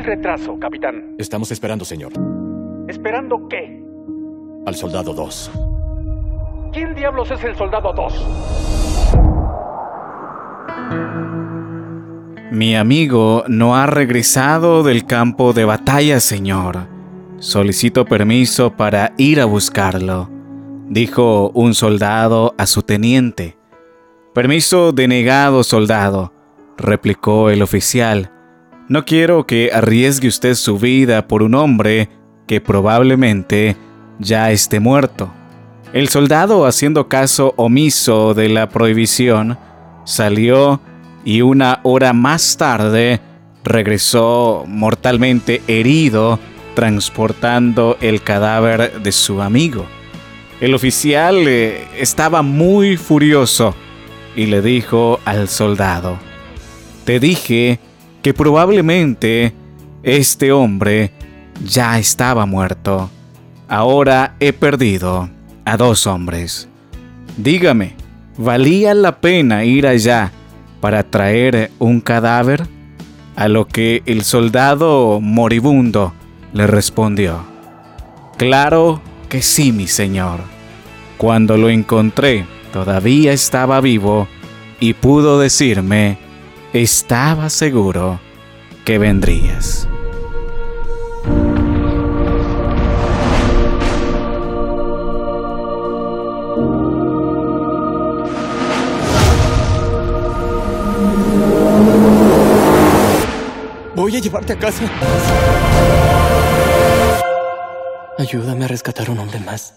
el retraso, capitán? Estamos esperando, señor. ¿Esperando qué? Al soldado 2. ¿Quién diablos es el soldado 2? Mi amigo no ha regresado del campo de batalla, señor. Solicito permiso para ir a buscarlo, dijo un soldado a su teniente. Permiso denegado, soldado, replicó el oficial. No quiero que arriesgue usted su vida por un hombre que probablemente ya esté muerto. El soldado, haciendo caso omiso de la prohibición, salió y una hora más tarde regresó mortalmente herido transportando el cadáver de su amigo. El oficial eh, estaba muy furioso y le dijo al soldado, te dije que probablemente este hombre ya estaba muerto. Ahora he perdido a dos hombres. Dígame, ¿valía la pena ir allá para traer un cadáver? A lo que el soldado moribundo le respondió, Claro que sí, mi señor. Cuando lo encontré, todavía estaba vivo y pudo decirme, estaba seguro que vendrías. Voy a llevarte a casa. Ayúdame a rescatar un hombre más.